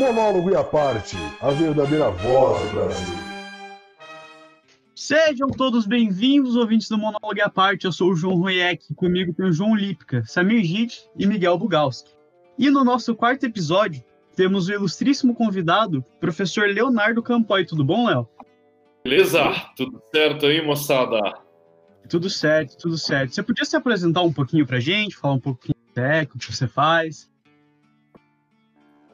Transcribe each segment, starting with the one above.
Monólogo e a parte, a verdadeira voz do Brasil. Sejam todos bem-vindos, ouvintes do Monólogo e a parte. Eu sou o João Royek, comigo tem o João Lipka, Samir Git e Miguel Bugalski. E no nosso quarto episódio, temos o ilustríssimo convidado, professor Leonardo Campoy. Tudo bom, Léo? Beleza? Tudo certo aí, moçada? Tudo certo, tudo certo. Você podia se apresentar um pouquinho pra gente, falar um pouquinho do é, o que você faz?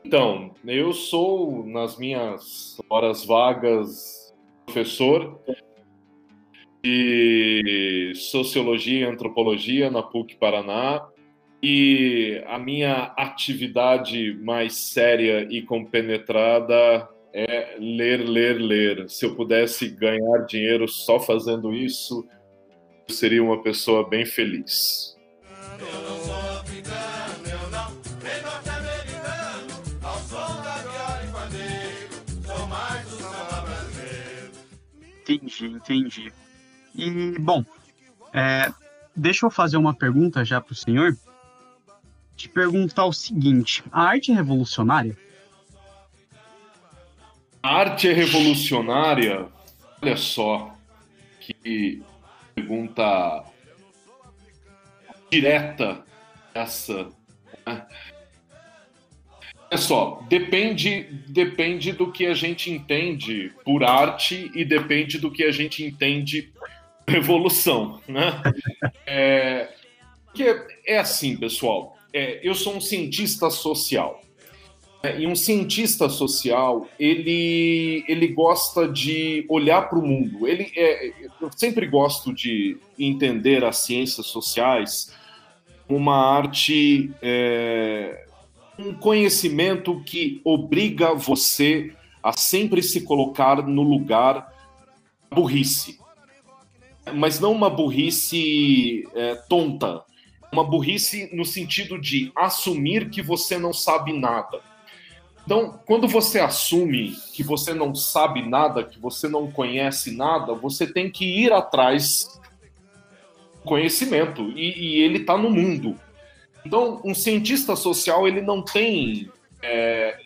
Então, eu sou, nas minhas horas vagas, professor de Sociologia e Antropologia na PUC Paraná. E a minha atividade mais séria e compenetrada é ler, ler, ler. Se eu pudesse ganhar dinheiro só fazendo isso, eu seria uma pessoa bem feliz. Entendi, entendi. E, bom, é, deixa eu fazer uma pergunta já para o senhor. Te perguntar o seguinte: a arte é revolucionária? A arte é revolucionária? Olha só, que pergunta direta essa. Né? Olha só, depende, depende do que a gente entende por arte e depende do que a gente entende por revolução, né? É, porque é assim, pessoal. É, eu sou um cientista social. Né? E um cientista social, ele, ele gosta de olhar para o mundo. Ele é, eu sempre gosto de entender as ciências sociais uma arte é, um conhecimento que obriga você a sempre se colocar no lugar burrice. Mas não uma burrice é, tonta, uma burrice no sentido de assumir que você não sabe nada. Então, quando você assume que você não sabe nada, que você não conhece nada, você tem que ir atrás do conhecimento e, e ele está no mundo. Então, um cientista social ele não tem é,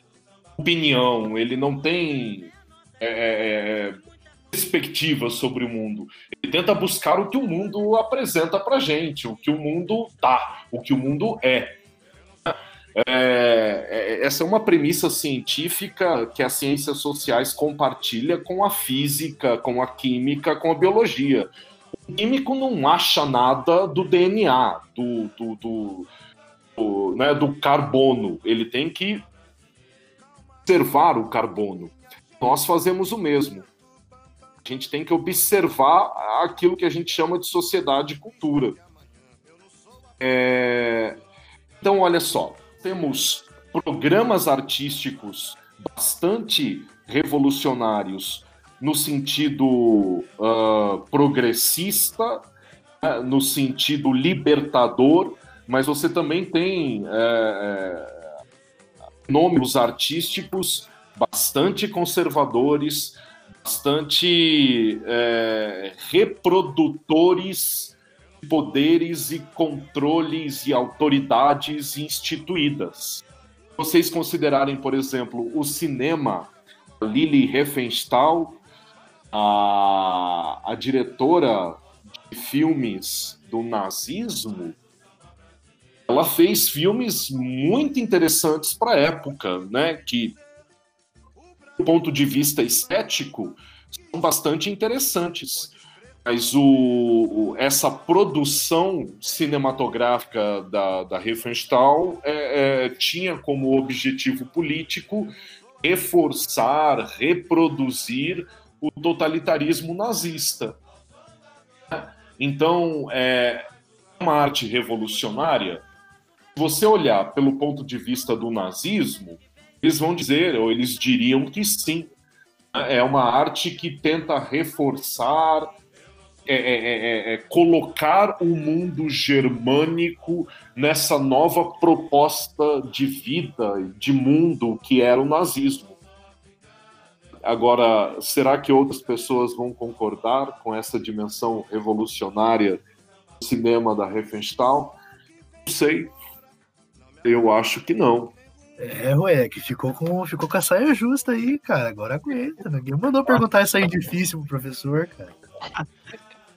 opinião, ele não tem é, é, é perspectiva sobre o mundo. Ele tenta buscar o que o mundo apresenta para gente, o que o mundo dá, o que o mundo é. É, é. essa é uma premissa científica que as ciências sociais compartilha com a física, com a química, com a biologia. O químico não acha nada do DNA, do, do do, né, do carbono, ele tem que observar o carbono. Nós fazemos o mesmo. A gente tem que observar aquilo que a gente chama de sociedade e cultura. É... Então, olha só, temos programas artísticos bastante revolucionários no sentido uh, progressista, né, no sentido libertador, mas você também tem é, é, nomes artísticos bastante conservadores, bastante é, reprodutores de poderes e controles e autoridades instituídas. Vocês considerarem, por exemplo, o cinema, Lili Riefenstahl, a, a diretora de filmes do nazismo, ela fez filmes muito interessantes para a época, né? Que, do ponto de vista estético, são bastante interessantes. Mas o, essa produção cinematográfica da, da Riefenstahl é, é, tinha como objetivo político reforçar, reproduzir o totalitarismo nazista. Então, é uma arte revolucionária você olhar pelo ponto de vista do nazismo, eles vão dizer, ou eles diriam que sim. É uma arte que tenta reforçar, é, é, é, é, colocar o mundo germânico nessa nova proposta de vida, de mundo que era o nazismo. Agora, será que outras pessoas vão concordar com essa dimensão revolucionária do cinema da Riefenstahl? Não sei, eu acho que não. É, ué, que ficou com, ficou com a saia justa aí, cara. Agora aguenta. Ninguém mandou perguntar isso aí difícil pro professor, cara.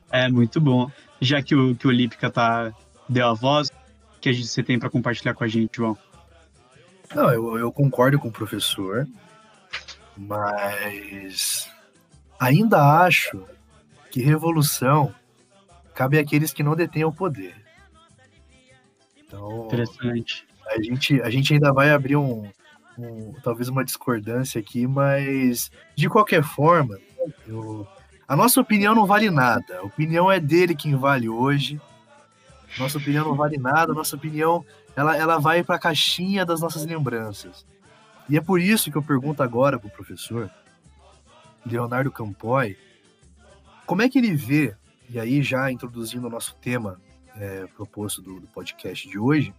É, muito bom. Já que o, que o Lípica tá, deu a voz, o que a gente, você tem para compartilhar com a gente, João? Não, eu, eu concordo com o professor, mas ainda acho que revolução cabe àqueles que não detêm o poder. Então, Interessante. A gente, a gente ainda vai abrir um, um- talvez uma discordância aqui, mas de qualquer forma, eu- a nossa opinião não vale nada. A opinião é dele quem vale hoje. Nossa opinião não vale nada. Nossa opinião ela, ela vai para a caixinha das nossas lembranças. E é por isso que eu pergunto agora para o professor Leonardo Campoy como é que ele vê, e aí já introduzindo o nosso tema é, proposto do, do podcast de hoje,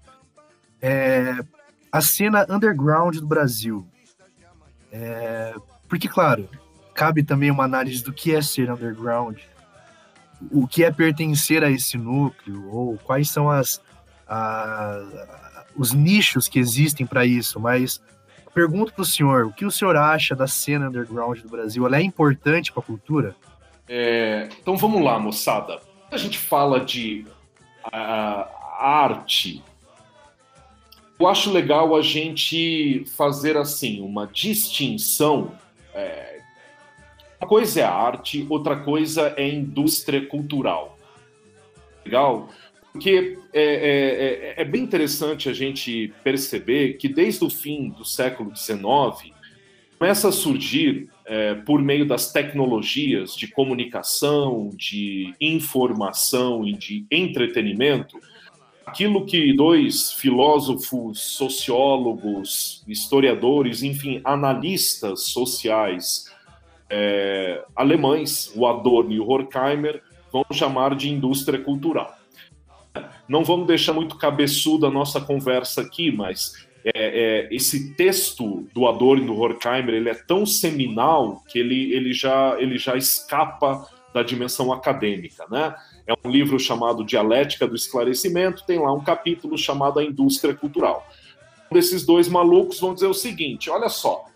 é, a cena underground do Brasil. É, porque, claro, cabe também uma análise do que é ser underground, o que é pertencer a esse núcleo, ou quais são as, a- os nichos que existem para isso. Mas pergunto para o senhor, o que o senhor acha da cena underground do Brasil? Ela é importante para a cultura? É, então vamos lá, moçada. A gente fala de ah, arte, eu acho legal a gente fazer assim uma distinção. é, uma coisa é arte, outra coisa é indústria cultural. Legal? Porque é, é- é- é bem interessante a gente perceber que desde o fim do século XIX começa a surgir é, por meio das tecnologias de comunicação, de informação e de entretenimento, aquilo que dois filósofos, sociólogos, historiadores, enfim, analistas sociais é, alemães, o Adorno e o Horkheimer, vão chamar de indústria cultural. Não vamos deixar muito cabeçuda a nossa conversa aqui, mas é, é, esse texto do Adorno e do Horkheimer ele é tão seminal que ele, ele, já, ele já escapa da dimensão acadêmica. Né? É um livro chamado Dialética do Esclarecimento, tem lá um capítulo chamado A Indústria Cultural. Um desses dois malucos vão dizer o seguinte: olha só,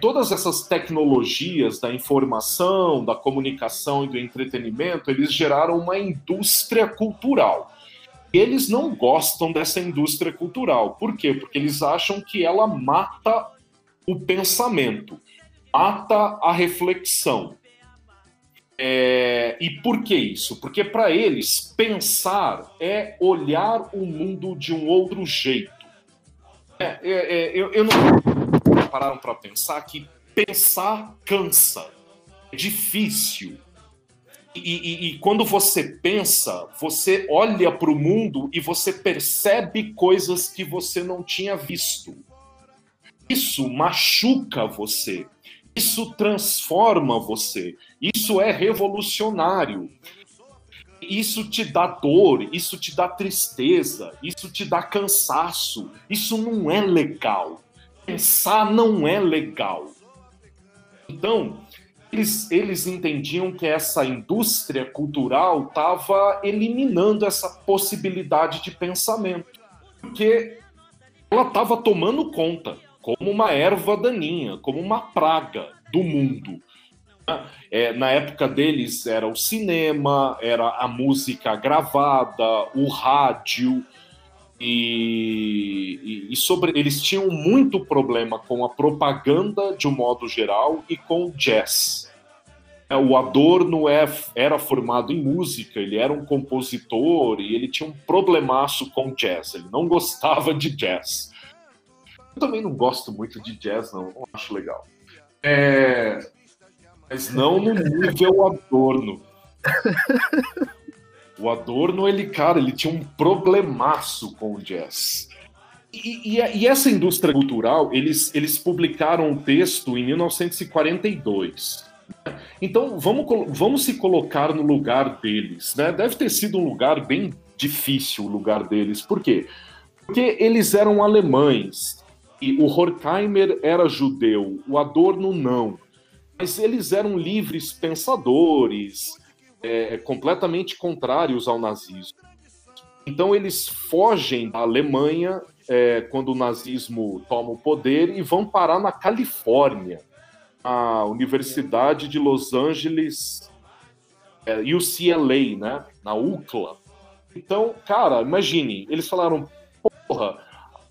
todas essas tecnologias da informação, da comunicação e do entretenimento, eles geraram uma indústria cultural eles não gostam dessa indústria cultural. Por quê? Porque eles acham que ela mata o pensamento, mata a reflexão. É, e por que isso? Porque para eles, pensar é olhar o mundo de um outro jeito. É, é, é, eu, eu não pararam para pensar que pensar cansa, é difícil. E, e- e quando você pensa, você olha para o mundo e você percebe coisas que você não tinha visto. Isso machuca você. Isso transforma você. Isso é revolucionário. Isso te dá dor, isso te dá tristeza, isso te dá cansaço. Isso não é legal. Pensar não é legal. Então, eles, eles entendiam que essa indústria cultural estava eliminando essa possibilidade de pensamento, porque ela estava tomando conta, como uma erva daninha, como uma praga do mundo. É, na época deles era o cinema, era a música gravada, o rádio, e, e- e sobre eles tinham muito problema com a propaganda de um modo geral e com jazz. É, O Adorno é, era formado em música, ele era um compositor e ele tinha um problemaço com jazz, ele não gostava de jazz. Também não gosto muito de jazz, não, não acho legal. É, mas não no nível Adorno. O Adorno, ele, cara, ele tinha um problemaço com o jazz. E, e- e essa indústria cultural, eles, eles publicaram um texto em 1942. né? Então, vamos, vamos se colocar no lugar deles. Né? Deve ter sido um lugar bem difícil o lugar deles. Por quê? Porque eles eram alemães. E o Horkheimer era judeu, o Adorno não. Mas eles eram livres pensadores, é, completamente contrários ao nazismo. Então eles fogem da Alemanha é, quando o nazismo toma o poder e vão parar na Califórnia, a Universidade de Los Angeles, é, UCLA, né? Na UCLA. Então, cara, imagine, eles falaram, porra,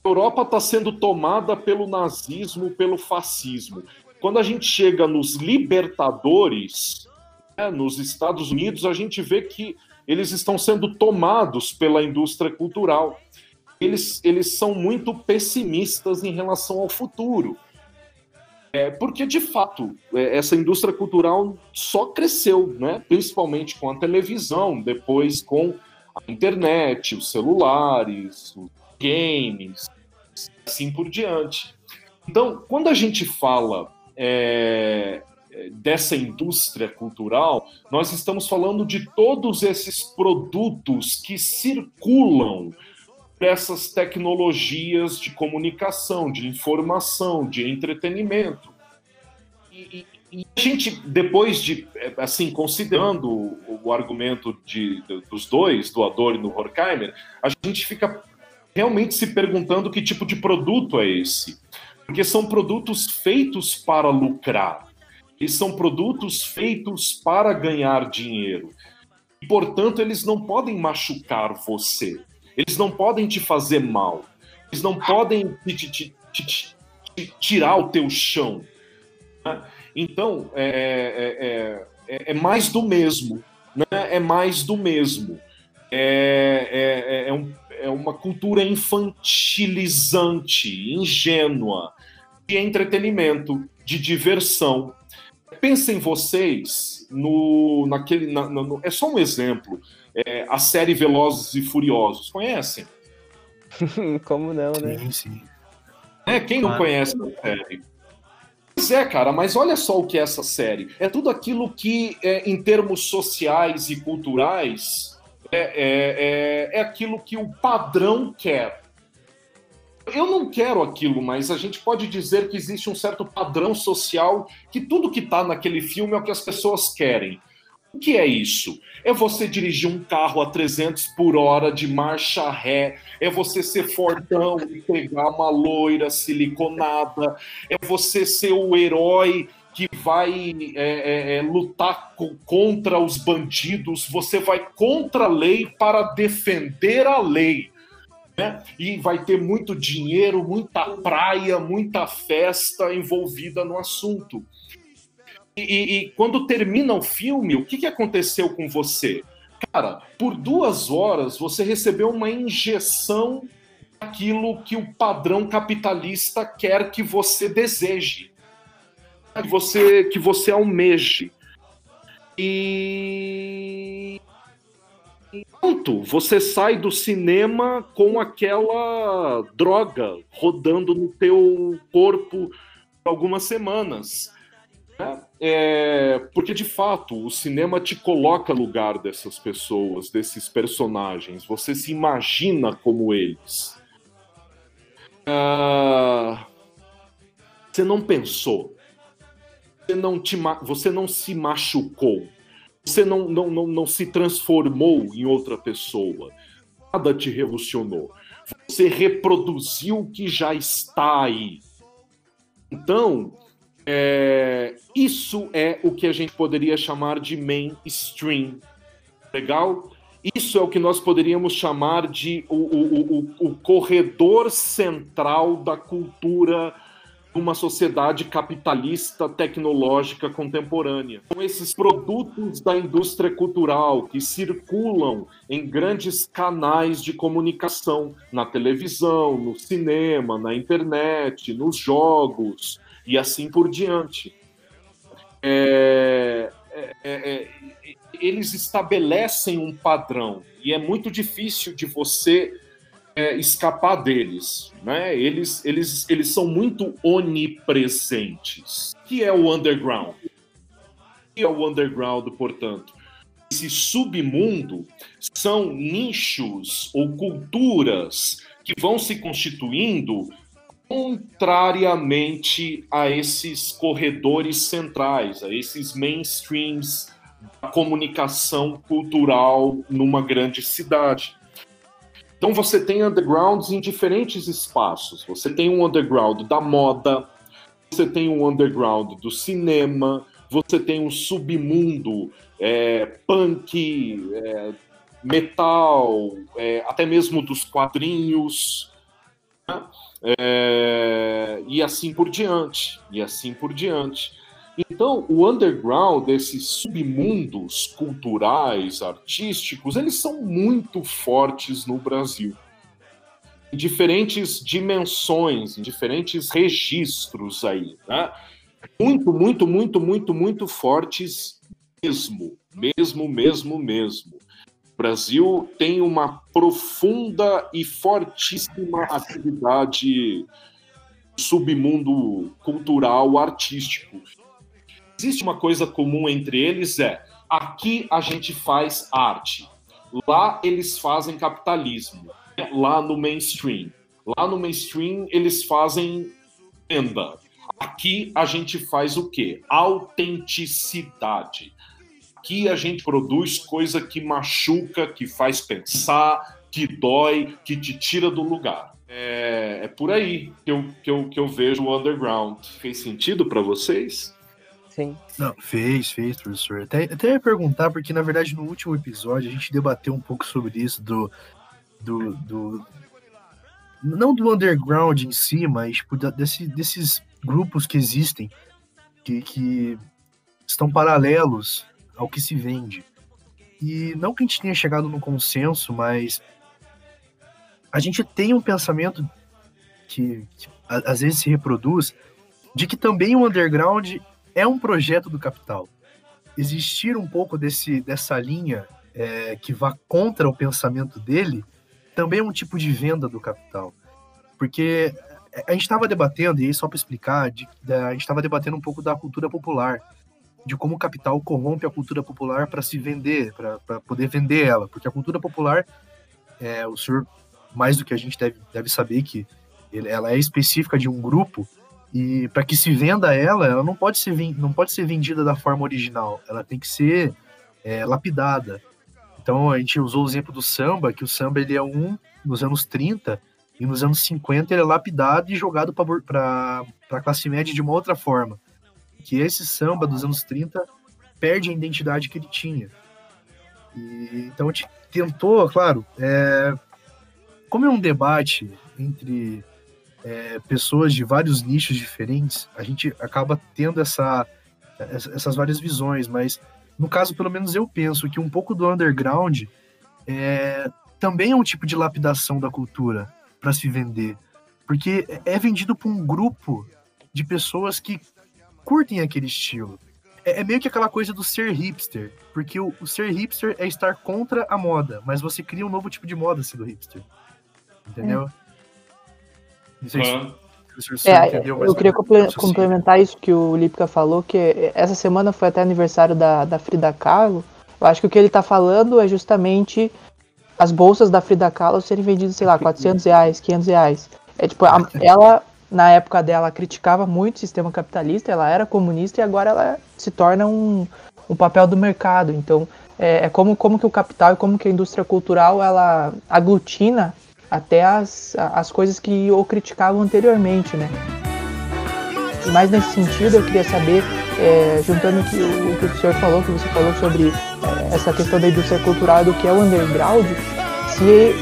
Europa está sendo tomada pelo nazismo, pelo fascismo. Quando a gente chega nos libertadores, né, nos Estados Unidos, a gente vê que eles estão sendo tomados pela indústria cultural. Eles, eles são muito pessimistas em relação ao futuro. É, porque, de fato, é, essa indústria cultural só cresceu, né? principalmente com a televisão, depois com a internet, os celulares, games, assim por diante. Então, quando a gente fala é, dessa indústria cultural, nós estamos falando de todos esses produtos que circulam dessas tecnologias de comunicação, de informação, de entretenimento. E, e, a gente, depois de, assim, considerando o, o argumento de, de, dos dois, do Adorno e do Horkheimer, a gente fica realmente se perguntando que tipo de produto é esse. Porque são produtos feitos para lucrar. E são produtos feitos para ganhar dinheiro. E, portanto, eles não podem machucar você. Eles não podem te fazer mal. Eles não podem te, te, te, te tirar o teu chão. Né? Então, é, é, é, é, mais do mesmo. Né? É mais do mesmo. É, é, um, é uma cultura infantilizante, ingênua, de entretenimento, de diversão. Pensem vocês no, naquele. Na, no, é só um exemplo é, a série Velozes e Furiosos. Conhecem? Como não, né? Sim, sim. É, quem não conhece a série? Pois é, cara, mas olha só o que é essa série. É tudo aquilo que, é, em termos sociais e culturais, é, é, é, é aquilo que o padrão quer. Eu não quero aquilo, mas a gente pode dizer que existe um certo padrão social que tudo que está naquele filme é o que as pessoas querem. O que é isso? É você dirigir um carro a 300 por hora de marcha ré, é você ser fortão e pegar uma loira siliconada, é você ser o herói que vai é, é, é lutar contra os bandidos, você vai contra a lei para defender a lei. Né? E vai ter muito dinheiro, muita praia, muita festa envolvida no assunto. E, e, quando termina o filme, o que, que aconteceu com você? Cara, por duas horas você recebeu uma injeção daquilo que o padrão capitalista quer que você deseje, que você, que você almeje. E pronto, você sai do cinema com aquela droga rodando no teu corpo algumas semanas. É, porque de fato o cinema te coloca no lugar dessas pessoas, desses personagens. Você se imagina como eles. Ah, você não pensou. Você não, te, você não se machucou. Você não, não, não, não se transformou em outra pessoa. Nada te revolucionou. Você reproduziu o que já está aí. Então, é, isso é o que a gente poderia chamar de mainstream. Legal? Isso é o que nós poderíamos chamar de o, o, o, o corredor central da cultura uma sociedade capitalista tecnológica contemporânea. São esses produtos da indústria cultural que circulam em grandes canais de comunicação, na televisão, no cinema, na internet, nos jogos, e assim por diante. É, é, é, é, eles estabelecem um padrão e é muito difícil de você é, escapar deles. Né? Eles, eles, eles são muito onipresentes. O que é o underground? O que é o underground, portanto? Esse submundo são nichos ou culturas que vão se constituindo contrariamente a esses corredores centrais, a esses mainstreams da comunicação cultural numa grande cidade. Então você tem undergrounds em diferentes espaços. Você tem um underground da moda, você tem um underground do cinema, você tem um submundo é, punk, é, metal, é, até mesmo dos quadrinhos, né? É, e assim por diante, e assim por diante. Então, o underground, esses submundos culturais, artísticos, eles são muito fortes no Brasil. Em diferentes dimensões, em diferentes registros aí, né? Muito, muito, muito, muito, muito fortes mesmo, mesmo, mesmo, mesmo. O Brasil tem uma profunda e fortíssima atividade submundo cultural, artístico existe uma coisa comum entre eles é aqui a gente faz arte, lá eles fazem capitalismo, lá no mainstream. Lá no mainstream eles fazem venda. Aqui a gente faz o quê? Autenticidade. Aqui a gente produz coisa que machuca, que faz pensar, que dói, que te tira do lugar. É, é por aí que eu, que, eu, que eu vejo o underground. Fez sentido para vocês? Sim. Não, fez, fez, professor. Até, até ia perguntar, porque na verdade no último episódio a gente debateu um pouco sobre isso, do. do, do não do underground em si, mas tipo, desse, desses grupos que existem, que, que estão paralelos ao que se vende. E não que a gente tenha chegado no consenso, mas a gente tem um pensamento que, que às vezes se reproduz de que também o underground é um projeto do capital. Existir um pouco desse, dessa linha é, que vá contra o pensamento dele também é um tipo de venda do capital. Porque a gente estava debatendo, e aí só para explicar, de, a gente estava debatendo um pouco da cultura popular, de como o capital corrompe a cultura popular para se vender, para poder vender ela. Porque a cultura popular, é, o senhor, mais do que a gente deve, deve saber que ela é específica de um grupo, e para que se venda ela, ela não pode ser, não pode ser vendida da forma original, ela tem que ser é, lapidada. Então a gente usou o exemplo do samba, que o samba ele é um nos anos 30 e nos anos 50 ele é lapidado e jogado para a classe média de uma outra forma. Que esse samba dos anos 30 perde a identidade que ele tinha. E, então a gente tentou, claro, é, como é um debate entre é, pessoas de vários nichos diferentes, a gente acaba tendo essa, essas várias visões, mas no caso, pelo menos eu penso que um pouco do underground é, também é um tipo de lapidação da cultura para se vender, porque é vendido por um grupo de pessoas que curtem aquele estilo. É, é meio que aquela coisa do ser hipster, porque o, o ser hipster é estar contra a moda, mas você cria um novo tipo de moda sendo hipster. Entendeu? É. Não sei se é, eu queria complementar isso que o Lipka falou, que essa semana foi até aniversário da, da Frida Kahlo. Eu acho que o que ele está falando é justamente as bolsas da Frida Kahlo serem vendidas, sei lá, 400 reais, 500 reais. É tipo, a, ela, na época dela, criticava muito o sistema capitalista, ela era comunista e agora ela se torna um, um papel do mercado. Então, é, é como, como que o capital e como que a indústria cultural, ela aglutina até as, as coisas que o criticavam anteriormente, né? Mais nesse sentido, eu queria saber, é, juntando que o, o que o senhor falou, que você falou sobre é, essa questão da indústria cultural do que é o underground, se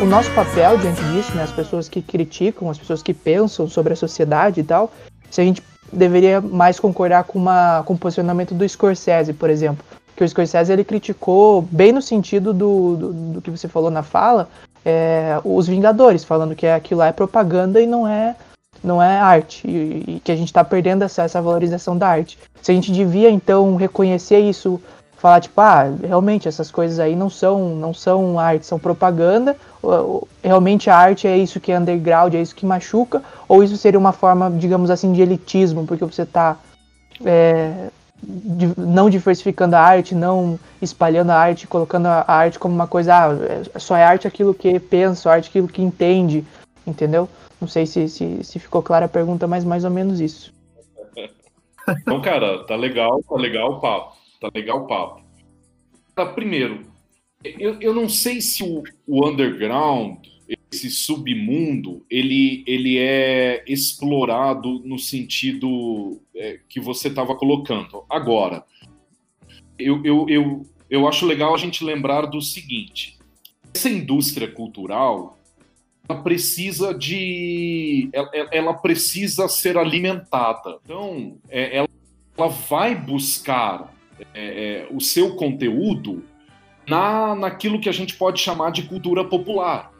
o nosso papel diante disso, né, as pessoas que criticam, as pessoas que pensam sobre a sociedade e tal, se a gente deveria mais concordar com, uma, com o posicionamento do Scorsese, por exemplo, que o Scorsese ele criticou bem no sentido do, do, do que você falou na fala, é, os Vingadores, falando que aquilo lá é propaganda e não é não é arte, e, e que a gente está perdendo essa, essa valorização da arte. Se a gente devia então reconhecer isso, falar tipo, ah, realmente essas coisas aí não são não são arte, são propaganda. Realmente a arte é isso que é underground, é isso que machuca, ou isso seria uma forma, digamos assim, de elitismo, porque você está é, não diversificando a arte, não espalhando a arte, colocando a arte como uma coisa, ah, é, só é arte aquilo que pensa, arte aquilo que entende, entendeu? Não sei se, se, se ficou clara a pergunta, mas mais ou menos isso. Então, cara, tá legal, tá legal o papo, tá legal o papo. Tá, primeiro, eu, eu não sei se o, o underground, esse submundo, ele, ele é explorado no sentido é, que você estava colocando. Agora, eu, eu, eu, eu acho legal a gente lembrar do seguinte: essa indústria cultural ela precisa de ela, ela precisa ser alimentada. Então, é, ela, ela vai buscar é, é, o seu conteúdo na, naquilo que a gente pode chamar de cultura popular.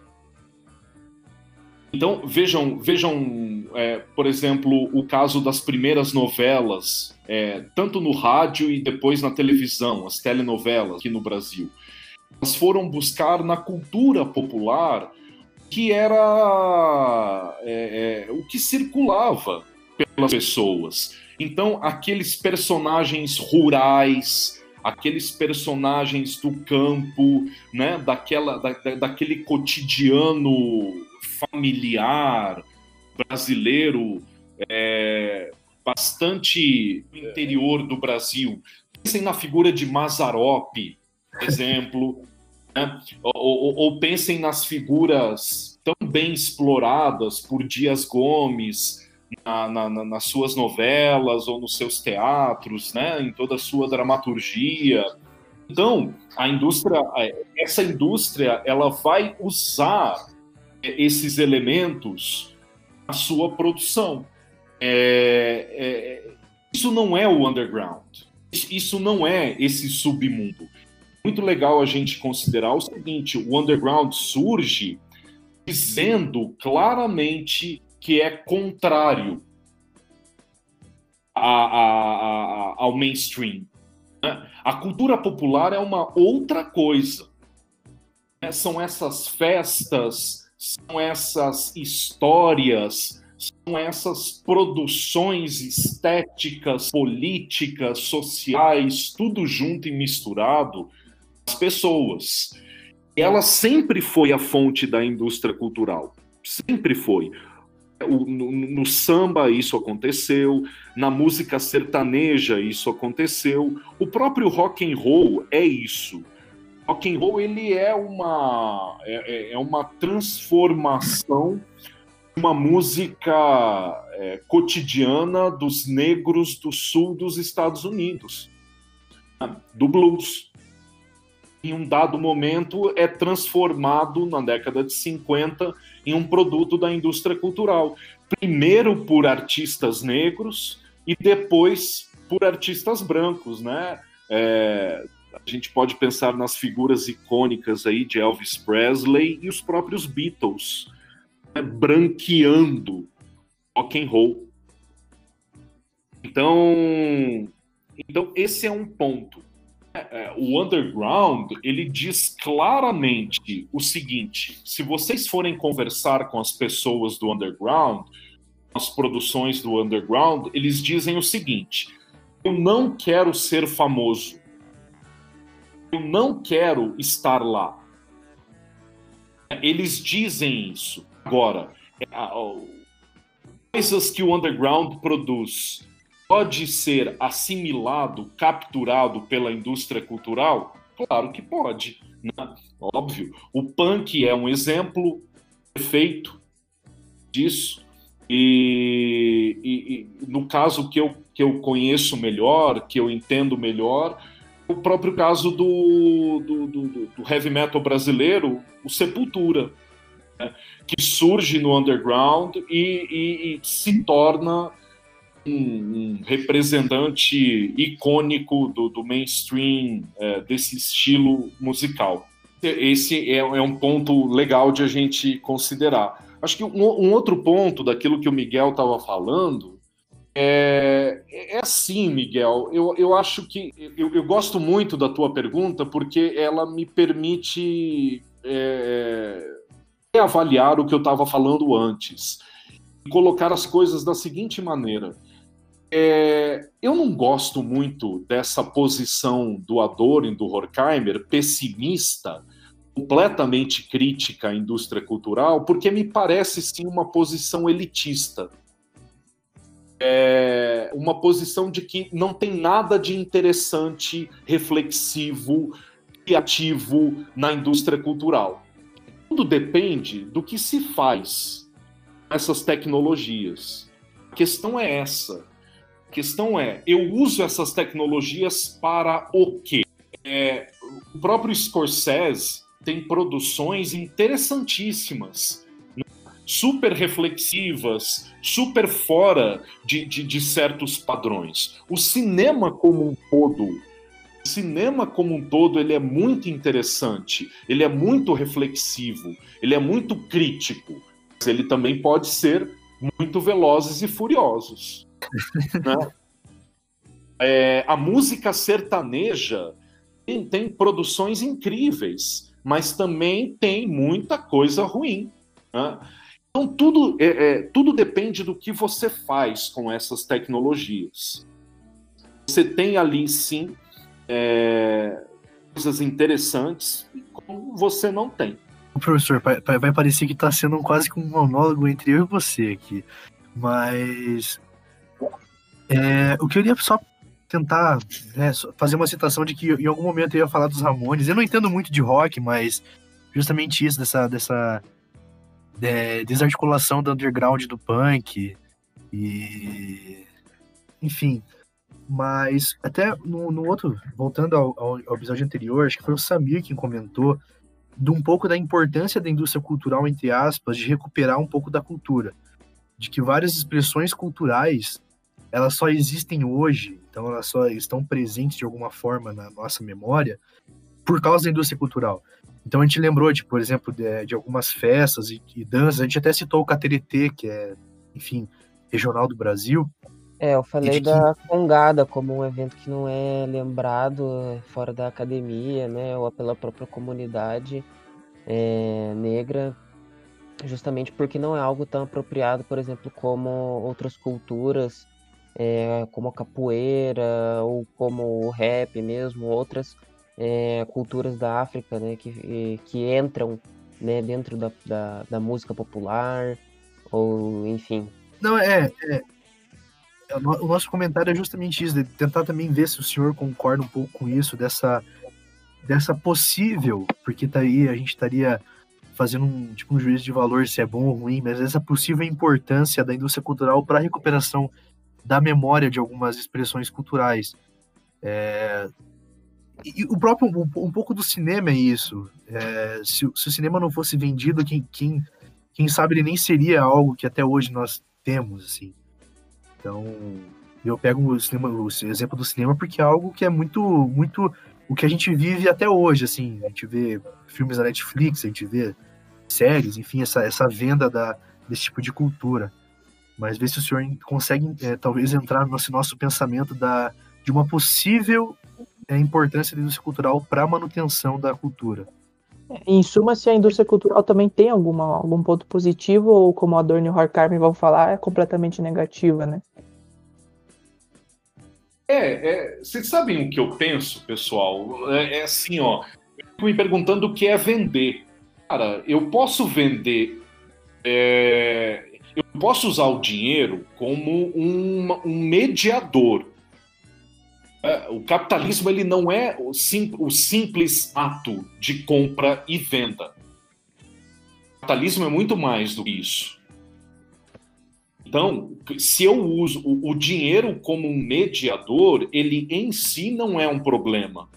Então, vejam, vejam é, por exemplo, o caso das primeiras novelas, é, tanto no rádio e depois na televisão, as telenovelas aqui no Brasil. Elas foram buscar na cultura popular que era é, é o que circulava pelas pessoas. Então, aqueles personagens rurais, aqueles personagens do campo, né, daquela, da, daquele cotidiano familiar brasileiro, é, bastante interior do Brasil. Pensem na figura de Mazarope, exemplo, né? ou, ou, ou pensem nas figuras tão bem exploradas por Dias Gomes, na, na, nas suas novelas ou nos seus teatros, né, em toda a sua dramaturgia. Então, a indústria, essa indústria, ela vai usar esses elementos na sua produção. É, é, isso não é o underground. Isso não é esse submundo. Muito legal a gente considerar o seguinte: o underground surge dizendo claramente que é contrário a, a, a, ao mainstream. Né? A cultura popular é uma outra coisa. Né? São essas festas, são essas histórias, são essas produções estéticas, políticas, sociais, tudo junto e misturado, as pessoas. Ela sempre foi a fonte da indústria cultural. Sempre foi. O, no, no, samba isso aconteceu, na música sertaneja isso aconteceu, o próprio rock and roll é isso. Rock and roll ele é uma é, é, é uma transformação uma música é, cotidiana dos negros do sul dos Estados Unidos, do blues em um dado momento é transformado na década de 50 em um produto da indústria cultural. Primeiro por artistas negros e depois por artistas brancos, né? É, a gente pode pensar nas figuras icônicas aí de Elvis Presley e os próprios Beatles, né? branqueando rock and roll. Então, então esse é um ponto. É, o underground ele diz claramente o seguinte: se vocês forem conversar com as pessoas do underground, as produções do underground, eles dizem o seguinte: eu não quero ser famoso, eu não quero estar lá. Eles dizem isso. Agora, é, coisas que o underground produz pode ser assimilado, capturado pela indústria cultural? Claro que pode, né? óbvio. O punk é um exemplo perfeito disso. E, e, e, no caso que eu, que eu conheço melhor, que eu entendo melhor, o próprio caso do, do, do, do heavy metal brasileiro, o Sepultura, né? que surge no underground e, e se torna um, um representante icônico do, do mainstream é, desse estilo musical. Esse é, é, um ponto legal de a gente considerar. Acho que um, um outro ponto daquilo que o Miguel estava falando é, é assim, Miguel. Eu, eu acho que eu, eu gosto muito da tua pergunta porque ela me permite é, avaliar o que eu estava falando antes colocar as coisas da seguinte maneira. É, eu não gosto muito dessa posição do Adorno e do Horkheimer, pessimista, completamente crítica à indústria cultural, porque me parece sim uma posição elitista. É uma posição de que não tem nada de interessante, reflexivo, criativo na indústria cultural. Tudo depende do que se faz com essas tecnologias. A questão é essa. A questão é, eu uso essas tecnologias para o quê? É, o próprio Scorsese tem produções interessantíssimas? Super reflexivas, super fora de, de, de certos padrões. O cinema como um todo o cinema como um todo ele é muito interessante, ele é muito reflexivo, ele é muito crítico, mas ele também pode ser muito velozes e furiosos. né? é, a música sertaneja tem, tem produções incríveis, mas também tem muita coisa ruim. Né? Então tudo, é, é, tudo depende do que você faz com essas tecnologias. Você tem ali sim é, coisas interessantes como você não tem. Professor, vai parecer que está sendo quase que um monólogo entre eu e você aqui, mas é, eu queria só tentar né, fazer uma citação de que em algum momento eu ia falar dos Ramones. Eu não entendo muito de rock, mas justamente isso, dessa, dessa é, desarticulação do underground do punk. E. Enfim. Mas até no, no outro, voltando ao, ao, episódio anterior, acho que foi o Samir quem comentou de um pouco da importância da indústria cultural, entre aspas, de recuperar um pouco da cultura. De que várias expressões culturais elas só existem hoje, então elas só estão presentes de alguma forma na nossa memória por causa da indústria cultural. Então a gente lembrou, de, por exemplo, de, de algumas festas e, e, danças, a gente até citou o Cateretê, que é, enfim, regional do Brasil. É, eu falei da que... Congada como um evento que não é lembrado fora da academia, né, ou pela própria comunidade é, negra, justamente porque não é algo tão apropriado, por exemplo, como outras culturas é, como a capoeira ou como o rap mesmo, outras é, culturas da África né, que, que entram né, dentro da, da, da, música popular, ou enfim. Não, é, é, é O nosso comentário é justamente isso, de tentar também ver se o senhor concorda um pouco com isso, dessa, dessa possível, porque tá aí a gente estaria fazendo um, tipo, um juízo de valor se é bom ou ruim, mas essa possível importância da indústria cultural para a recuperação da memória de algumas expressões culturais. É, e, o próprio um, um, pouco do cinema é isso. É, se, se, o cinema não fosse vendido, quem, quem, quem sabe ele nem seria algo que até hoje nós temos, assim. Então, eu pego o, cinema, o exemplo do cinema porque é algo que é muito, muito o que a gente vive até hoje, assim. A gente vê filmes da Netflix, a gente vê séries, enfim, essa, essa venda da, desse tipo de cultura mas ver se o senhor consegue, é, talvez, entrar no nosso pensamento da, de uma possível é, importância da indústria cultural para a manutenção da cultura. Em suma, se a indústria cultural também tem alguma, algum ponto positivo, ou como a Adorno e o Horkheimer vão falar, é completamente negativa, né? É, é, vocês sabem o que eu penso, pessoal? É, é assim, ó. Eu fico me perguntando o que é vender. Cara, eu posso vender é, eu posso usar o dinheiro como um, um mediador. É, o capitalismo ele não é o, sim, o simples ato de compra e venda. O capitalismo é muito mais do que isso. Então, se eu uso o, dinheiro como um mediador, ele em si não é um problema.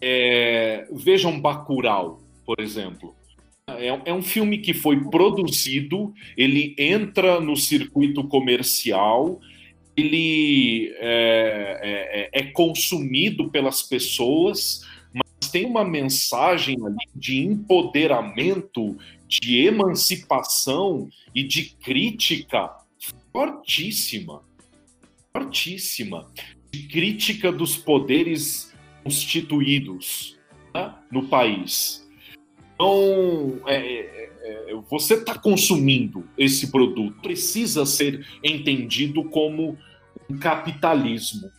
É, vejam Bacurau, por exemplo. É, é, um filme que foi produzido, ele entra no circuito comercial, ele é, é, é, consumido pelas pessoas, mas tem uma mensagem ali de empoderamento, de emancipação e de crítica fortíssima, fortíssima, de crítica dos poderes constituídos né, no país. Então, é, é, é você está consumindo esse produto, precisa ser entendido como um capitalismo.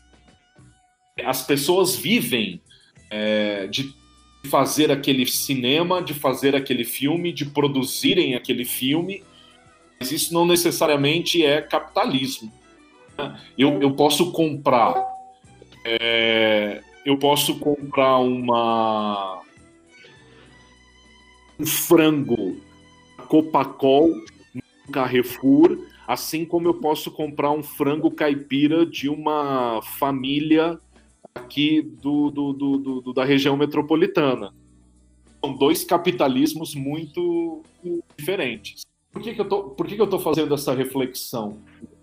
As pessoas vivem é, de fazer aquele cinema, de fazer aquele filme, de produzirem aquele filme, mas isso não necessariamente é capitalismo. Né? Eu, eu posso comprar é, eu posso comprar uma um frango Copacol no Carrefour, assim como eu posso comprar um frango caipira de uma família aqui do, do, do, do da região metropolitana. São dois capitalismos muito diferentes. Por que, que, eu, tô, por que, que eu tô fazendo essa reflexão?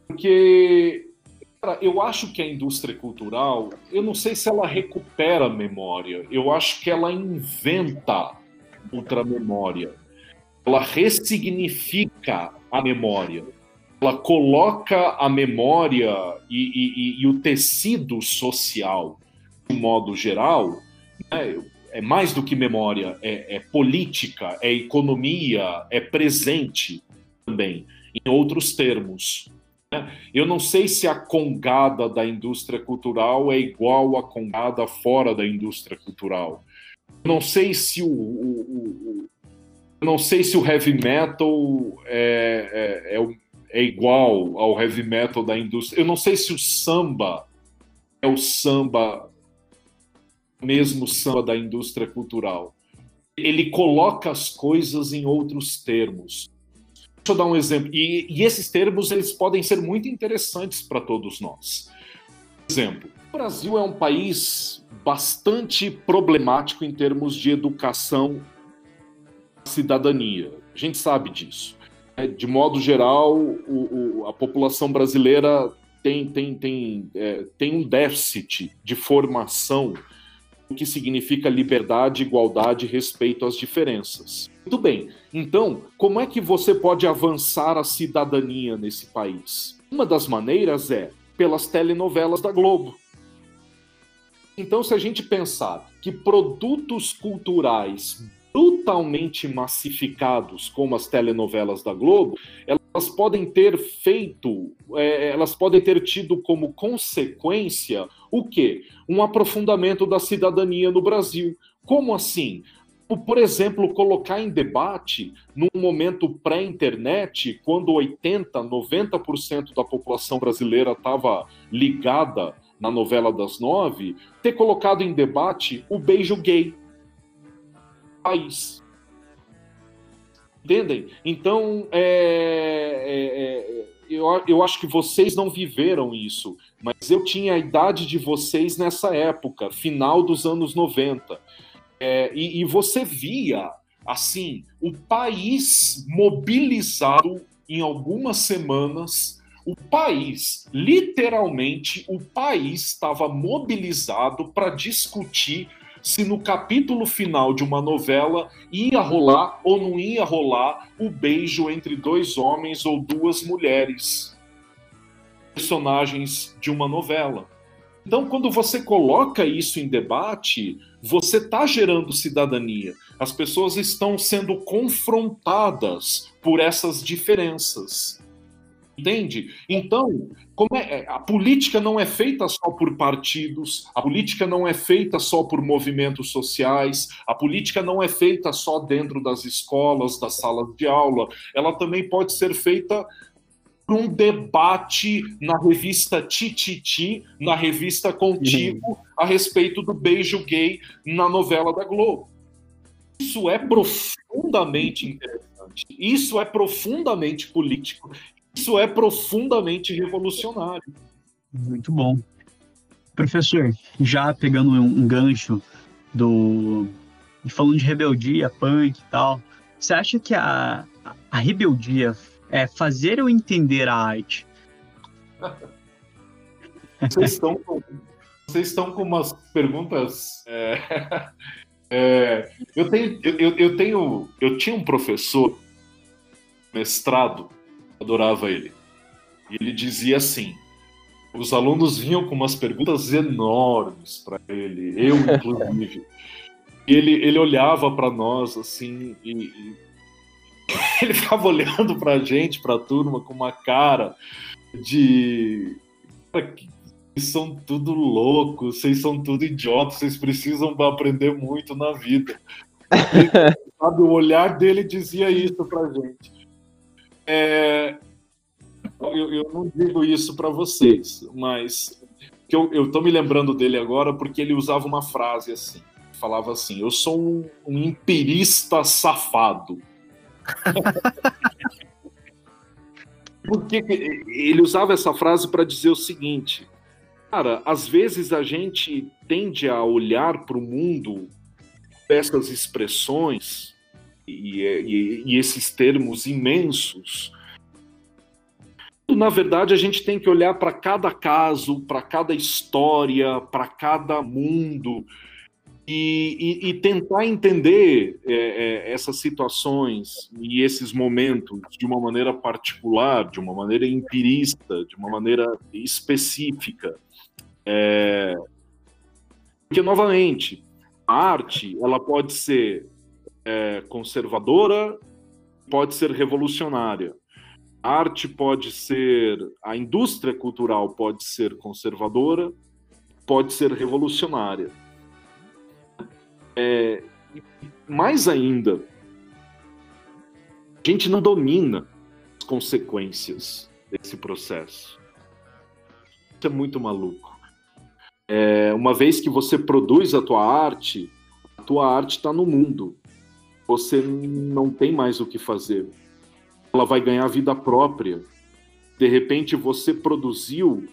Porque Cara, eu acho que a indústria cultural, eu não sei se ela recupera a memória, eu acho que ela inventa outra memória. Ela ressignifica a memória. Ela coloca a memória e, e, e o tecido social, de um modo geral, né, é mais do que memória, é, é política, é economia, é presente também, em outros termos. Eu não sei se a congada da indústria cultural é igual à congada fora da indústria cultural. Eu não sei se o, o não sei se o heavy metal é, é, é, é, igual ao heavy metal da indústria. Eu não sei se o samba é o samba, mesmo samba da indústria cultural. Ele coloca as coisas em outros termos. Deixa eu dar um exemplo. E, e esses termos eles podem ser muito interessantes para todos nós. Por exemplo, o Brasil é um país bastante problemático em termos de educação cidadania. A gente sabe disso. É, de modo geral, o, o, a população brasileira tem, tem, tem, é, tem um déficit de formação, que significa liberdade, igualdade respeito às diferenças. Muito bem. Então, como é que você pode avançar a cidadania nesse país? Uma das maneiras é pelas telenovelas da Globo. Então, se a gente pensar que produtos culturais brutalmente massificados, como as telenovelas da Globo, elas podem ter feito, é, elas podem ter tido como consequência o quê? Um aprofundamento da cidadania no Brasil. Como assim? por exemplo, colocar em debate num momento pré-internet, quando 80, 90% da população brasileira estava ligada na novela das nove, ter colocado em debate o beijo gay. País. Entendem? Então, é, é, é, eu, eu acho que vocês não viveram isso, mas eu tinha a idade de vocês nessa época, final dos anos 90. É, e, e você via, assim, o país mobilizado em algumas semanas o país, literalmente, o país estava mobilizado para discutir se no capítulo final de uma novela ia rolar ou não ia rolar o beijo entre dois homens ou duas mulheres, personagens de uma novela. Então, quando você coloca isso em debate, você está gerando cidadania. As pessoas estão sendo confrontadas por essas diferenças. Entende? Então, é, é, a política não é feita só por partidos, a política não é feita só por movimentos sociais, a política não é feita só dentro das escolas, das salas de aula, ela também pode ser feita um debate na revista Tititi, na revista Contigo, uhum. a respeito do beijo gay na novela da Globo. Isso é profundamente interessante. Isso é profundamente político. Isso é profundamente revolucionário. Muito bom. Professor, já pegando um gancho do. falando de rebeldia, punk e tal, você acha que a, a rebeldia é fazer eu entender a arte. Vocês estão com, vocês estão com umas perguntas. É, é, eu, tenho, eu, eu, tenho. Eu tinha um professor, mestrado, adorava ele. E ele dizia assim: os alunos vinham com umas perguntas enormes para ele, eu inclusive. ele, ele olhava para nós assim e, e ele ficava olhando pra gente, pra turma, com uma cara de. Vocês são tudo loucos, vocês são tudo idiotas, vocês precisam aprender muito na vida. sabe, o olhar dele dizia isso pra gente. É, eu, eu não digo isso para vocês, mas que eu, tô me lembrando dele agora porque ele usava uma frase assim, falava assim, eu sou um, um empirista safado. porque ele usava essa frase para dizer o seguinte, cara, às vezes a gente tende a olhar para o mundo essas expressões e, e, e esses termos imensos na verdade, a gente tem que olhar para cada caso, para cada história, para cada mundo e, e, e tentar entender é, é, essas situações e esses momentos de uma maneira particular, de uma maneira empirista, de uma maneira específica. É... Porque, novamente, a arte ela pode ser é, conservadora, pode ser revolucionária a arte pode ser, a indústria cultural pode ser conservadora, pode ser revolucionária. É, mais ainda, a gente não domina as consequências desse processo. Isso é muito maluco. É, uma vez que você produz a tua arte, a tua arte está no mundo. Você não tem mais o que fazer ela vai ganhar vida própria. De repente você produziu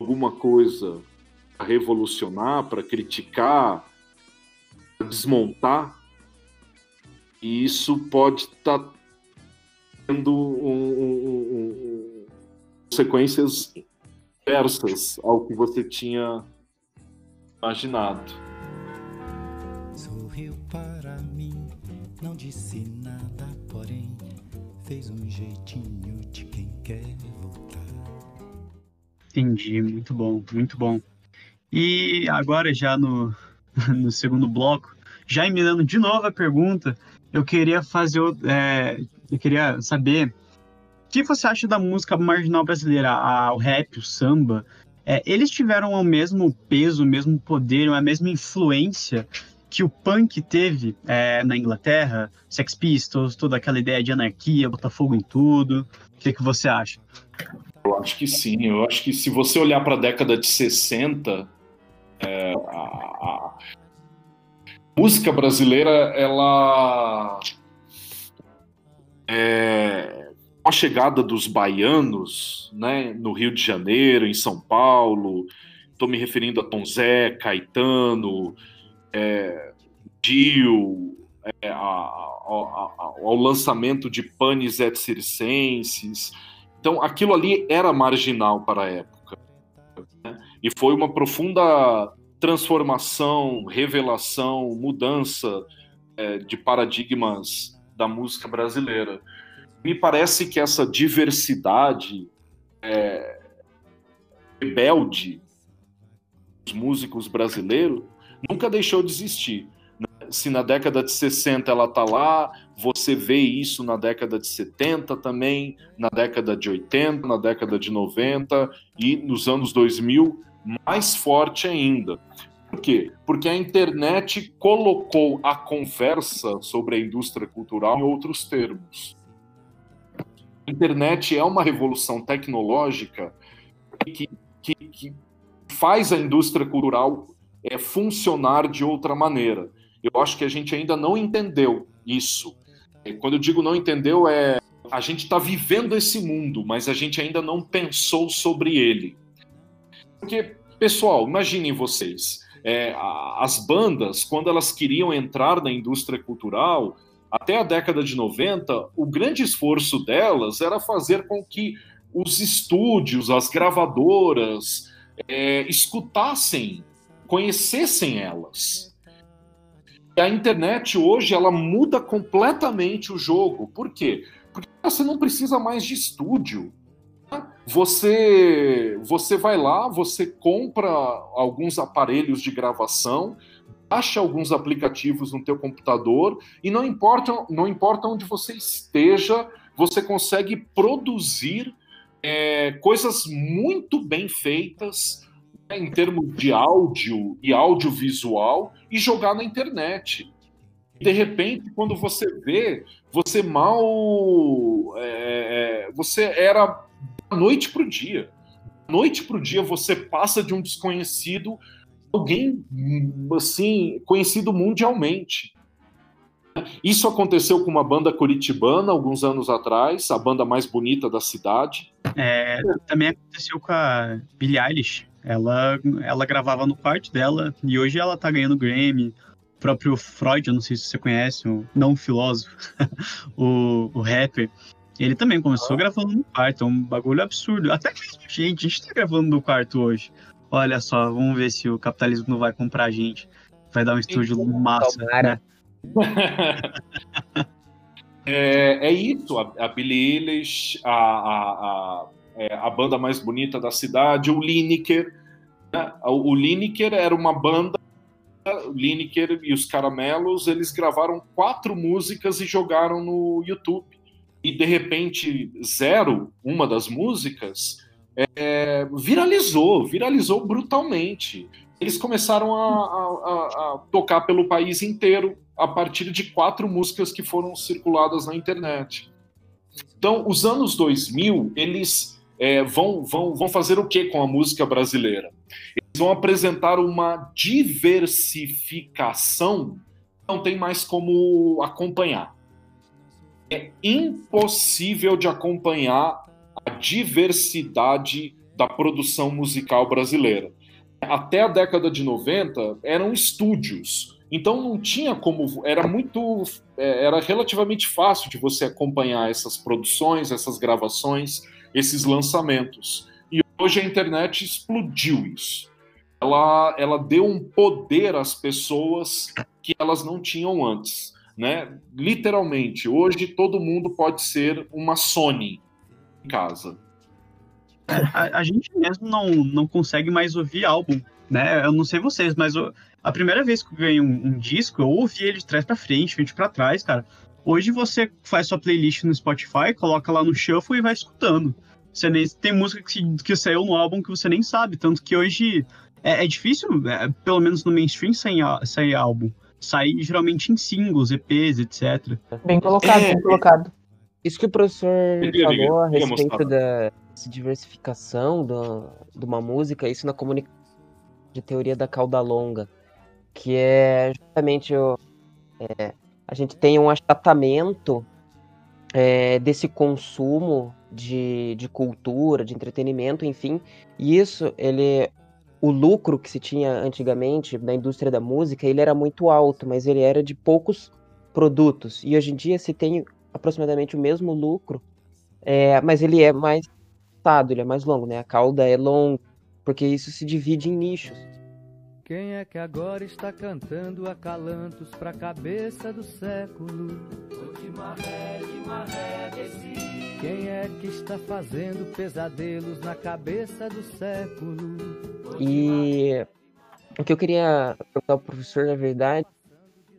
alguma coisa para revolucionar, para criticar, para desmontar, e isso pode estar tá tendo um, um, um, consequências inversas ao que você tinha imaginado. Sorriu para mim, não disse nada, porém fez um jeitinho de quem quer voltar. Entendi, muito bom, muito bom. E agora já no, no segundo bloco, já emendando de novo a pergunta, eu queria fazer, é, eu queria saber o que você acha da música marginal brasileira, a, o rap, o samba, é, eles tiveram o mesmo peso, o mesmo poder, a mesma influência que o punk teve é, na Inglaterra, Sex Pistols, toda aquela ideia de anarquia, botar fogo em tudo. O que, que você acha? Eu acho que sim. Eu acho que se você olhar para a década de 60, é, a, música brasileira, ela. É, com a chegada dos baianos né, no Rio de Janeiro, em São Paulo, estou me referindo a Tom Zé, Caetano, é, Dio, é, a, a, a, ao lançamento de Panis et Circenses. Então, aquilo ali era marginal para a época. Né? E foi uma profunda transformação, revelação, mudança é, de paradigmas da música brasileira. Me parece que essa diversidade é, rebelde dos músicos brasileiros nunca deixou de existir. Se na década de 60 ela está lá, você vê isso na década de 70 também, na década de 80, na década de 90 e nos anos 2000 mais forte ainda. Por quê? Porque a internet colocou a conversa sobre a indústria cultural em outros termos. A internet é uma revolução tecnológica que, que, que faz a indústria cultural é, funcionar de outra maneira. Eu acho que a gente ainda não entendeu isso. Quando eu digo não entendeu, é a gente está vivendo esse mundo, mas a gente ainda não pensou sobre ele. Porque, pessoal, imaginem vocês, é, as bandas, quando elas queriam entrar na indústria cultural, até a década de 90, o grande esforço delas era fazer com que os estúdios, as gravadoras, é, escutassem conhecessem elas. E a internet hoje ela muda completamente o jogo. Por quê? Porque você não precisa mais de estúdio. Você você vai lá, você compra alguns aparelhos de gravação, baixa alguns aplicativos no teu computador e não importa não importa onde você esteja, você consegue produzir é, coisas muito bem feitas em termos de áudio e audiovisual e jogar na internet. De repente, quando você vê, você mal. É, é você era da noite para o dia. noite para o dia você passa de um desconhecido alguém assim conhecido mundialmente. Isso aconteceu com uma banda curitibana alguns anos atrás, a banda mais bonita da cidade. É, também aconteceu com a Billie Eilish. Ela, ela gravava no quarto dela e hoje ela tá ganhando Grammy. O próprio Freud, eu não sei se você conhece, o não filósofo, o, o rapper, ele também começou ah. gravando no quarto, é um bagulho absurdo. Até que gente, a gente tá gravando no quarto hoje. Olha só, vamos ver se o capitalismo não vai comprar a gente. Vai dar um estúdio massa. Né? é, é, isso, a, a Billie Eilish, a, a, a, é, a, banda mais bonita da cidade, o Lineker. Né? O Lineker era uma banda o Lineker e os Caramelos, eles gravaram quatro músicas e jogaram no YouTube. E de repente, Zero, uma das músicas, é, viralizou, viralizou brutalmente. Eles começaram a, a, a, tocar pelo país inteiro a partir de quatro músicas que foram circuladas na internet. Então, os anos 2000, eles é, vão, vão, vão fazer o que com a música brasileira? Eles vão apresentar uma diversificação não tem mais como acompanhar. É impossível de acompanhar a diversidade da produção musical brasileira. Até a década de 90 eram estúdios, então não tinha como, era muito, é, era relativamente fácil de você acompanhar essas produções, essas gravações, esses lançamentos. E hoje a internet explodiu isso. Ela, ela deu um poder às pessoas que elas não tinham antes. Né? Literalmente, hoje todo mundo pode ser uma Sony, em casa. A, a, gente mesmo não, não consegue mais ouvir álbum, né? Eu não sei vocês, mas eu, a primeira vez que eu ganhei um, um, disco, eu ouvi ele de trás para frente, frente para trás, cara. Hoje você faz sua playlist no Spotify, coloca lá no shuffle e vai escutando. Você nem, tem música que, que saiu no álbum que você nem sabe, tanto que hoje é, é difícil, é, pelo menos no mainstream, sair, sair álbum. Sai geralmente em singles, EPs, etc. Bem colocado, é, bem colocado. Isso que o professor falou a respeito da diversificação do, de uma música, isso na comunicação de teoria da cauda longa, que é justamente o, é, a gente tem um achatamento é, desse consumo de, de cultura, de entretenimento, enfim, e isso, ele, o lucro que se tinha antigamente na indústria da música, ele era muito alto, mas ele era de poucos produtos, e hoje em dia se tem aproximadamente o mesmo lucro, é, mas ele é mais ele é mais longo, né? A cauda é longa, porque isso se divide em nichos. Quem é que agora está cantando acalantos pra cabeça do século? de maré, de maré, desci. Quem é que está fazendo pesadelos na cabeça do século? E o que eu queria perguntar ao professor, na verdade,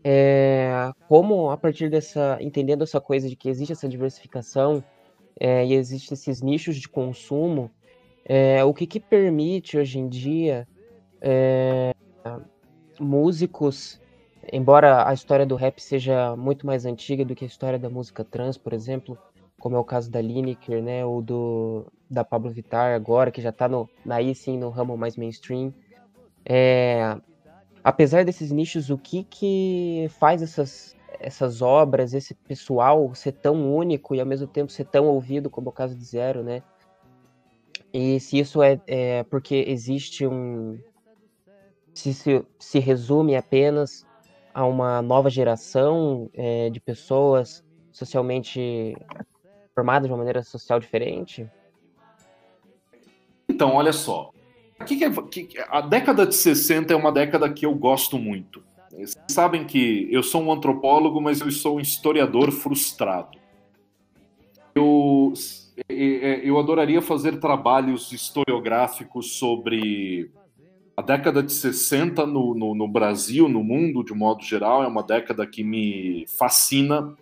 é, como a partir dessa, entendendo essa coisa de que existe essa diversificação é, e existem esses nichos de consumo, é, o que, que permite hoje em dia é, músicos, embora a história do rap seja muito mais antiga do que a história da música trans, por exemplo, como é o caso da Lineker, né, ou do da Pablo Vittar agora, que já está no, aí sim no ramo mais mainstream, é, apesar desses nichos, o que que faz essas, essas obras, esse pessoal ser tão único e ao mesmo tempo ser tão ouvido, como é o caso de Zero, né? E se isso é, é porque existe um. Se, se se resume apenas a uma nova geração é, de pessoas socialmente formadas de uma maneira social diferente? Então, olha só. Que que é, que, a década de 60 é uma década que eu gosto muito. Vocês sabem que eu sou um antropólogo, mas eu sou um historiador frustrado. Eu, eu adoraria fazer trabalhos historiográficos sobre a década de 60 no, no, no, Brasil, no mundo de modo geral. É uma década que me fascina.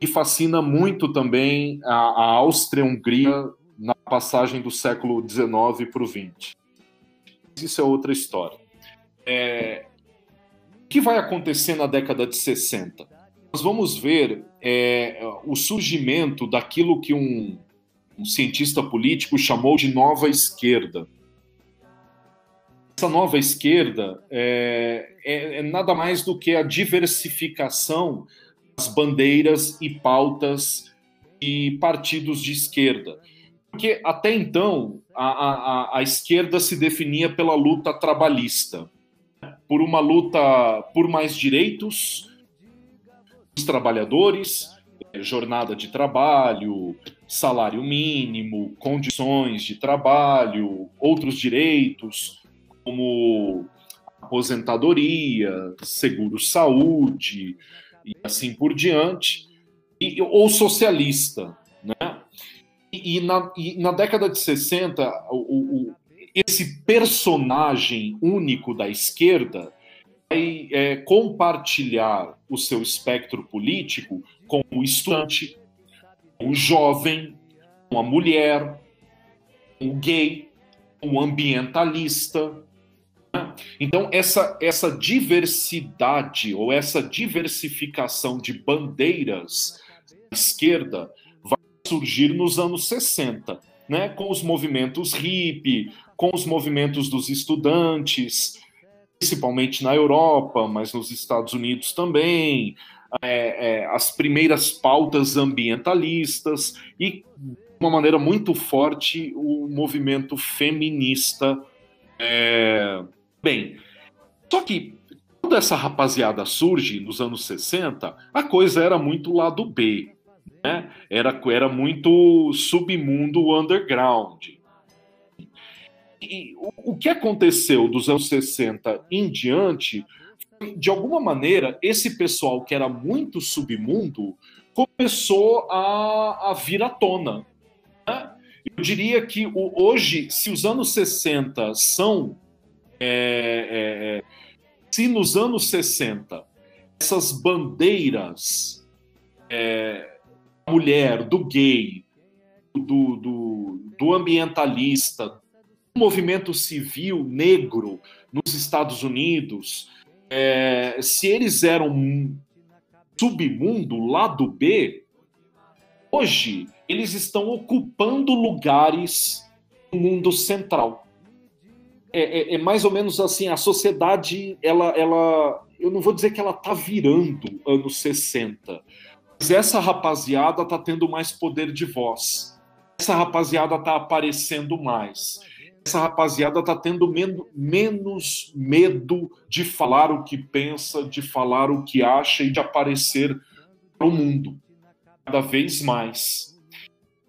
E fascina muito também a, a Áustria-Hungria na passagem do século XIX para o XX isso é outra história. É... O que vai acontecer na década de 60? Nós vamos ver é, o surgimento daquilo que um, um cientista político chamou de nova esquerda. Essa nova esquerda é, é, é nada mais do que a diversificação das bandeiras e pautas de partidos de esquerda. Porque até então a, a, a esquerda se definia pela luta trabalhista, por uma luta por mais direitos dos trabalhadores, jornada de trabalho, salário mínimo, condições de trabalho, outros direitos, como aposentadoria, seguro-saúde e assim por diante, e, ou socialista. Né? E, e, na, e na década de 60, o, o, esse personagem único da esquerda vai é, compartilhar o seu espectro político com o estudante, com o jovem, com a mulher, com o gay, com o ambientalista. Então, essa, essa diversidade ou essa diversificação de bandeiras da esquerda vai surgir nos anos 60, né? com os movimentos hippie, com os movimentos dos estudantes, principalmente na Europa, mas nos Estados Unidos também, é, é, as primeiras pautas ambientalistas e, de uma maneira muito forte, o movimento feminista. É... Bem, só que quando essa rapaziada surge nos anos 60, a coisa era muito lado B. Né? Era, era muito submundo underground. E o, o que aconteceu dos anos 60 em diante, de alguma maneira, esse pessoal que era muito submundo começou a, a vir à tona. Né? Eu diria que o, hoje, se os anos 60 são. É, é, se nos anos 60 essas bandeiras é, mulher, do gay, do, do, do ambientalista, movimento civil negro nos Estados Unidos, é, se eles eram submundo, lado B, hoje eles estão ocupando lugares no mundo central. É, é, é, mais ou menos assim, a sociedade, ela, ela, eu não vou dizer que ela está virando anos 60, mas essa rapaziada está tendo mais poder de voz. Essa rapaziada está aparecendo mais essa rapaziada está tendo men menos medo de falar o que pensa, de falar o que acha e de aparecer para o mundo. Cada vez mais.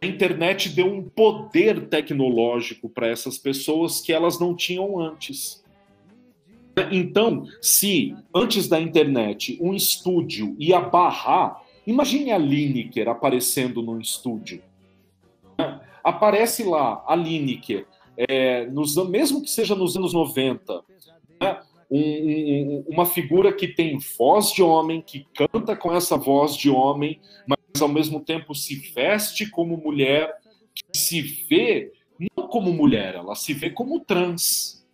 A internet deu um poder tecnológico para essas pessoas que elas não tinham antes. Então, se antes da internet um estúdio ia barrar, imagine a Lineker aparecendo num estúdio. Aparece lá a Lineker é, nos, mesmo que seja nos anos 90, né, um, um, uma figura que tem voz de homem, que canta com essa voz de homem, mas ao mesmo tempo se veste como mulher, se vê não como mulher, ela se vê como trans.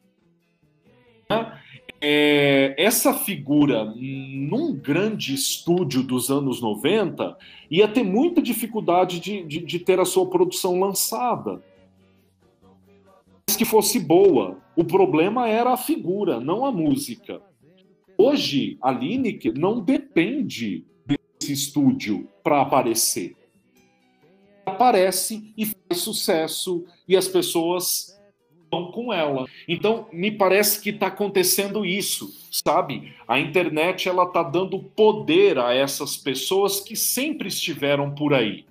Né? É, essa figura, num grande estúdio dos anos 90, ia ter muita dificuldade de, de, de ter a sua produção lançada que fosse boa. O problema era a figura, não a música. Hoje, a Lineker não depende desse estúdio para aparecer. Aparece e faz sucesso e as pessoas vão com ela. Então, me parece que está acontecendo isso, sabe? A internet ela está dando poder a essas pessoas que sempre estiveram por aí,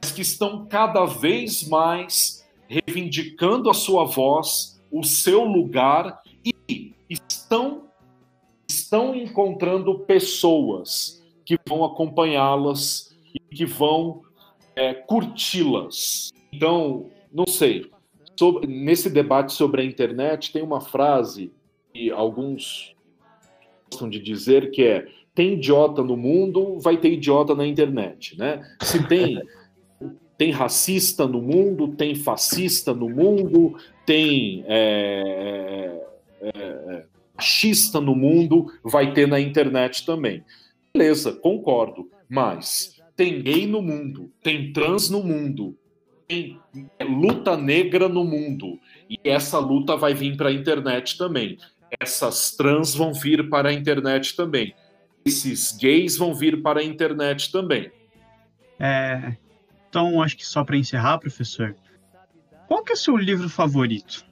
mas que estão cada vez mais reivindicando a sua voz, o seu lugar e estão estão encontrando pessoas que vão acompanhá-las e que vão é, curti-las. Então, não sei. Sobre, nesse debate sobre a internet tem uma frase que alguns gostam de dizer que é tem idiota no mundo, vai ter idiota na internet, né? Se tem tem racista no mundo, tem fascista no mundo, tem é, é, é, machista no mundo, vai ter na internet também. Beleza, concordo, mas tem gay no mundo, tem trans no mundo, tem luta negra no mundo. E essa luta vai vir para a internet também. Essas trans vão vir para a internet também. Esses gays vão vir para a internet também. É, então, acho que só para encerrar, professor, qual que é o seu livro favorito?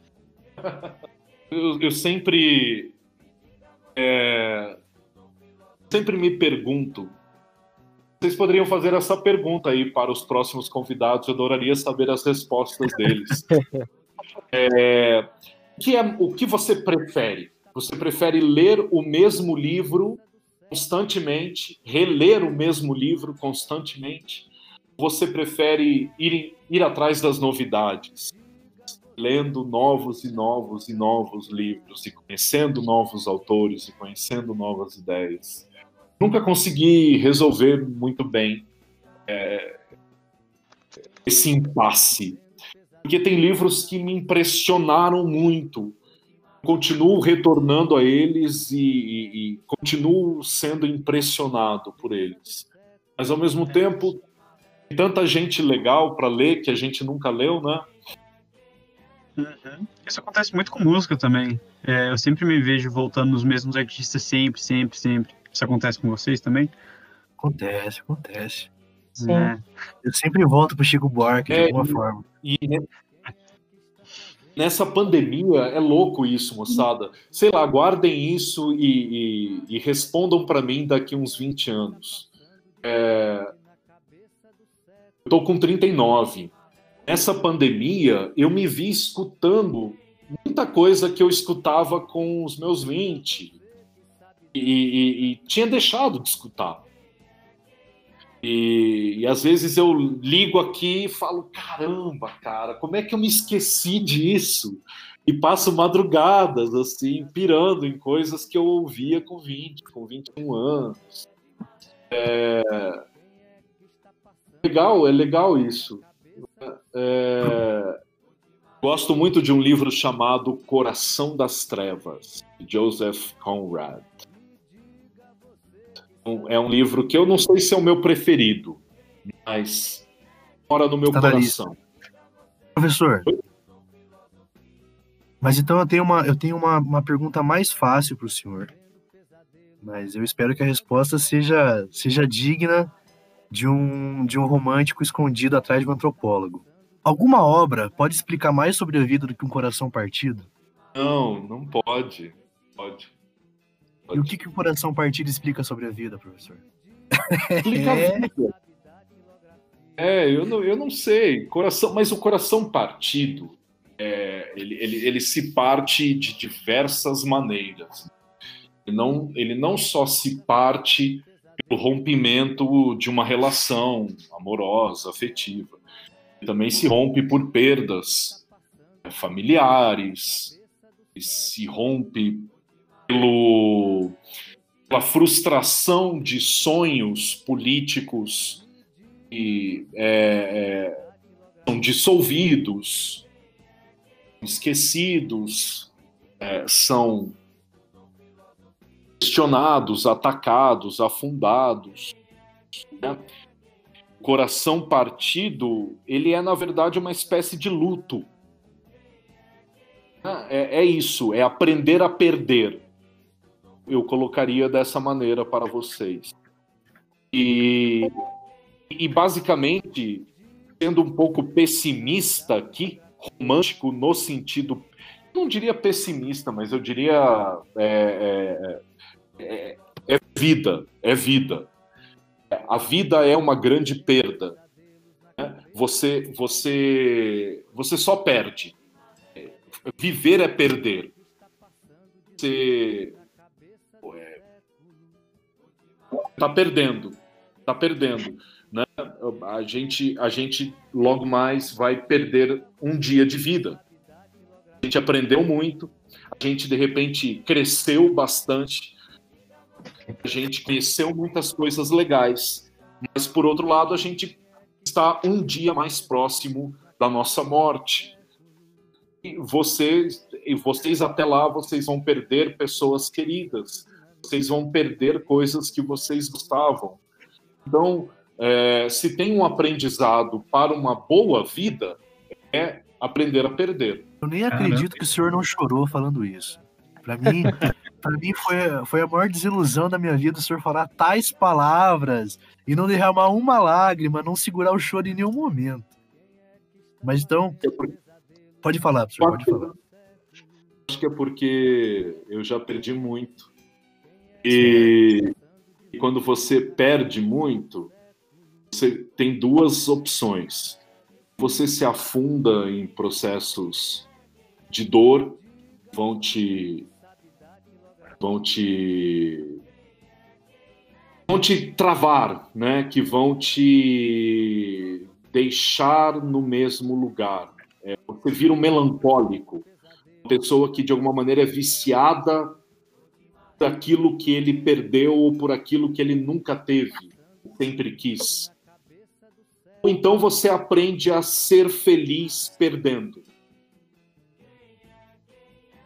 eu, eu, sempre é, sempre me pergunto vocês poderiam fazer essa pergunta aí para os próximos convidados, eu adoraria saber as respostas deles. é, que é, o que você prefere? Você prefere ler o mesmo livro constantemente, reler o mesmo livro constantemente? Você prefere ir, ir atrás das novidades, lendo novos e novos e novos livros, e conhecendo novos autores, e conhecendo novas ideias? Nunca consegui resolver muito bem é, esse impasse. Porque tem livros que me impressionaram muito. Continuo retornando a eles e, e, e continuo sendo impressionado por eles. Mas ao mesmo tempo, tem tanta gente legal para ler que a gente nunca leu, né? Uhum. Isso acontece muito com música também. É, eu sempre me vejo voltando nos mesmos artistas, sempre, sempre, sempre. Isso acontece com vocês também? Acontece, acontece. Sim. É. Eu sempre volto pro Chico Buarque de é, alguma forma. E nessa pandemia é louco isso, moçada. Sei lá, guardem isso e, e, e respondam para mim daqui uns 20 anos. É... Eu tô com 39. Nessa pandemia, eu me vi escutando muita coisa que eu escutava com os meus 20, e, e, e tinha deixado de escutar. E, e, às vezes eu ligo aqui e falo: caramba, cara, como é que eu me esqueci disso? E passo madrugadas, assim, pirando em coisas que eu ouvia com 20, com 21 anos. É... Legal, é legal isso. É... Gosto muito de um livro chamado Coração das Trevas, de Joseph Conrad é um livro que eu não sei se é o meu preferido, mas mora no meu Está coração. Professor, mas então eu tenho uma, eu tenho uma, uma pergunta mais fácil para o senhor. Mas eu espero que a resposta seja, seja digna de um, de um romântico escondido atrás de um antropólogo. Alguma obra pode explicar mais sobre a vida do que um coração partido? Não, não pode. Pode. E o que, que o coração partido explica sobre a vida, professor? Explica é... a vida. É, eu não, eu não sei. Coração, mas o coração partido, é, ele, ele, ele se parte de diversas maneiras. Ele não, ele não só se parte pelo rompimento de uma relação amorosa, afetiva. Ele também se rompe por perdas familiares, se rompe pelo, pela frustração de sonhos políticos que é, é, são dissolvidos, esquecidos, é, são questionados, atacados, afundados. Né? O coração partido, ele é na verdade uma espécie de luto. É, é isso, é aprender a perder eu colocaria dessa maneira para vocês. E, e basicamente, sendo um pouco pessimista aqui, romântico no sentido, não diria pessimista, mas eu diria é, é, é, é vida, é vida. A vida é uma grande perda. Né? Você, você, você só perde. Viver é perder. Você, tá perdendo, tá perdendo. Né? A, gente, a gente logo mais vai perder um dia de vida. A gente aprendeu muito, a gente de repente cresceu bastante, a gente conheceu muitas coisas legais, mas por outro lado a gente está um dia mais próximo da nossa morte. E vocês, e vocês até lá, vocês vão perder pessoas queridas, vocês vão perder coisas que vocês gostavam. Então, é, se tem um aprendizado para uma boa vida, é aprender a perder. Eu nem acredito que o senhor não chorou falando isso. Para mim, para mim foi, foi a maior desilusão da minha vida o senhor falar tais palavras e não derramar uma lágrima, não segurar o choro em nenhum momento. Mas então, pode falar, senhor, pode falar. Acho que é porque eu já perdi muito. E, e quando você perde muito, você tem duas opções. Você se afunda em processos de dor, vão te vão te vão te travar, né? Que vão te deixar no mesmo lugar. É, você vira um melancólico, uma pessoa que de alguma maneira é viciada por aquilo que ele perdeu ou por aquilo que ele nunca teve, sempre quis. Ou então você aprende a ser feliz perdendo.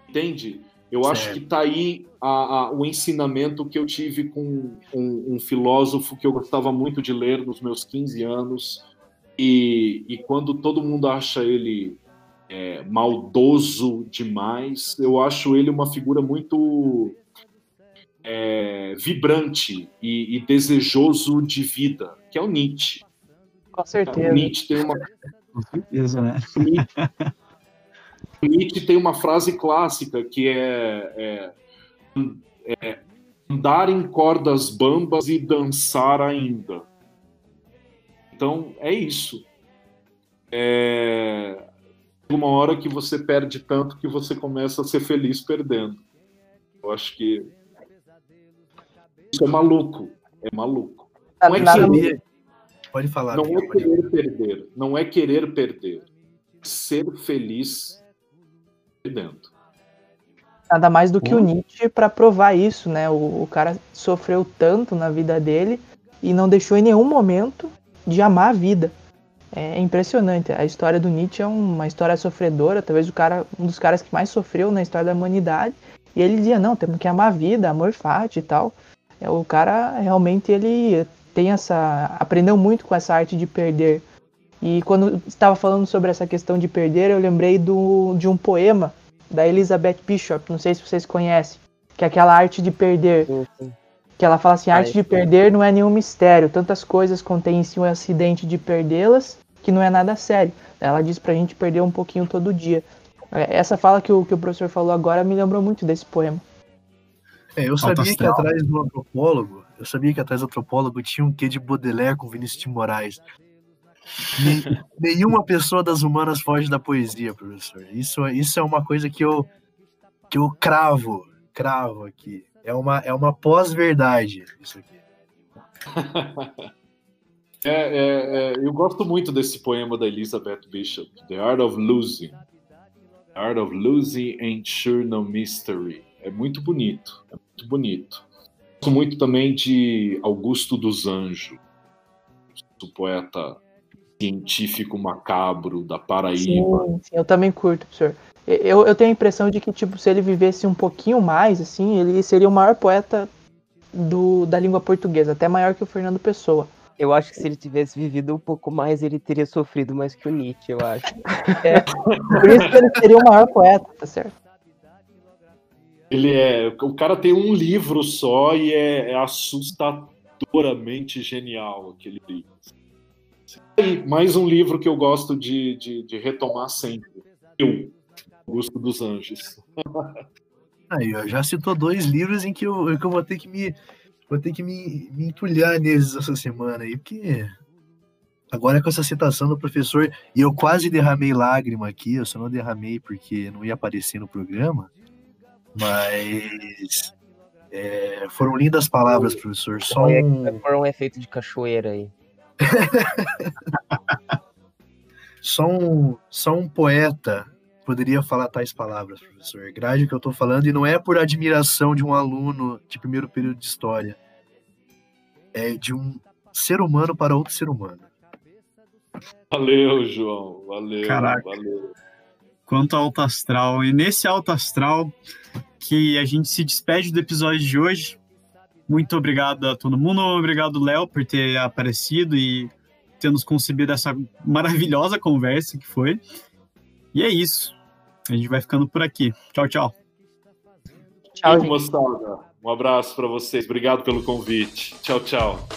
Entende? Eu certo. acho que está aí a, a, o ensinamento que eu tive com um, um, filósofo que eu gostava muito de ler nos meus 15 anos. E, e quando todo mundo acha ele é, maldoso demais, eu acho ele uma figura muito é, vibrante e, e, desejoso de vida, que é o Nietzsche. Com certeza. O Nietzsche tem uma. Com certeza, né? Nietzsche tem uma frase clássica que é, é, é, andar em cordas bambas e dançar ainda. Então é isso. É uma hora que você perde tanto que você começa a ser feliz perdendo. Eu acho que isso é maluco, é maluco. Não é querer, pode falar. Não é querer perder, não é querer perder. Ser feliz dentro. Nada mais do que o Nietzsche para provar isso, né? O, o, cara sofreu tanto na vida dele e não deixou em nenhum momento de amar a vida. É impressionante. A história do Nietzsche é uma história sofredora, talvez o cara, um dos caras que mais sofreu na história da humanidade. E ele dizia: não, temos que amar a vida, amor fati e tal. É, o cara realmente ele tem essa, aprendeu muito com essa arte de perder. E quando estava falando sobre essa questão de perder, eu lembrei do, de um poema da Elizabeth Bishop, não sei se vocês conhecem, que é aquela arte de perder. Sim, sim. Que ela fala assim: a arte de perder não é nenhum mistério, tantas coisas contém em si um acidente de perdê-las que não é nada sério. Ela diz pra gente perder um pouquinho todo dia. É, essa fala que o, que o professor falou agora me lembrou muito desse poema. É, eu sabia que atrás do antropólogo, eu sabia que atrás do antropólogo tinha um quê de Baudelaire com Vinícius de Moraes. Nenhuma pessoa das humanas foge da poesia, professor. Isso, isso é uma coisa que eu, que eu cravo, cravo aqui. É uma, é uma pós-verdade isso aqui. É, é, é, eu gosto muito desse poema da Elizabeth Bishop, The Art of Losing. The Art of Losing ain't sure no mystery. É muito bonito, é muito bonito. Gosto muito também de Augusto dos Anjos, o poeta científico macabro da Paraíba. Sim, sim, eu também curto, professor. Eu, eu tenho a impressão de que, tipo, se ele vivesse um pouquinho mais, assim, ele seria o maior poeta do, da língua portuguesa, até maior que o Fernando Pessoa. Eu acho que se ele tivesse vivido um pouco mais, ele teria sofrido mais que o Nietzsche, eu acho. É, por isso que ele seria o maior poeta, tá certo? Ele é. O cara tem um livro só e é, é assustadoramente genial aquele livro mais um livro que eu gosto de, de, de retomar sempre. Eu, Augusto dos Anjos. Aí, ó, já citou dois livros em que eu, que eu vou ter que me vou ter que me, me entulhar neles essa semana aí, porque agora com essa citação do professor, e eu quase derramei lágrima aqui, eu só não derramei porque não ia aparecer no programa, mas é, foram lindas palavras, professor. Só um... Foram um efeito de cachoeira aí. só, um, só um poeta poderia falar tais palavras, professor. Grade que eu estou falando, e não é por admiração de um aluno de primeiro período de história. É de um ser humano para outro ser humano. Valeu, João. Valeu. Caraca. Valeu. Quanto alto astral. E nesse alto astral que a gente se despede do episódio de hoje, Muito obrigado a todo mundo. Obrigado, Léo, por ter aparecido e ter nos concebido essa maravilhosa conversa que foi. E é isso. A gente vai ficando por aqui. Tchau, tchau. Tchau, moçada. Um abraço para vocês. Obrigado pelo convite. Tchau, tchau.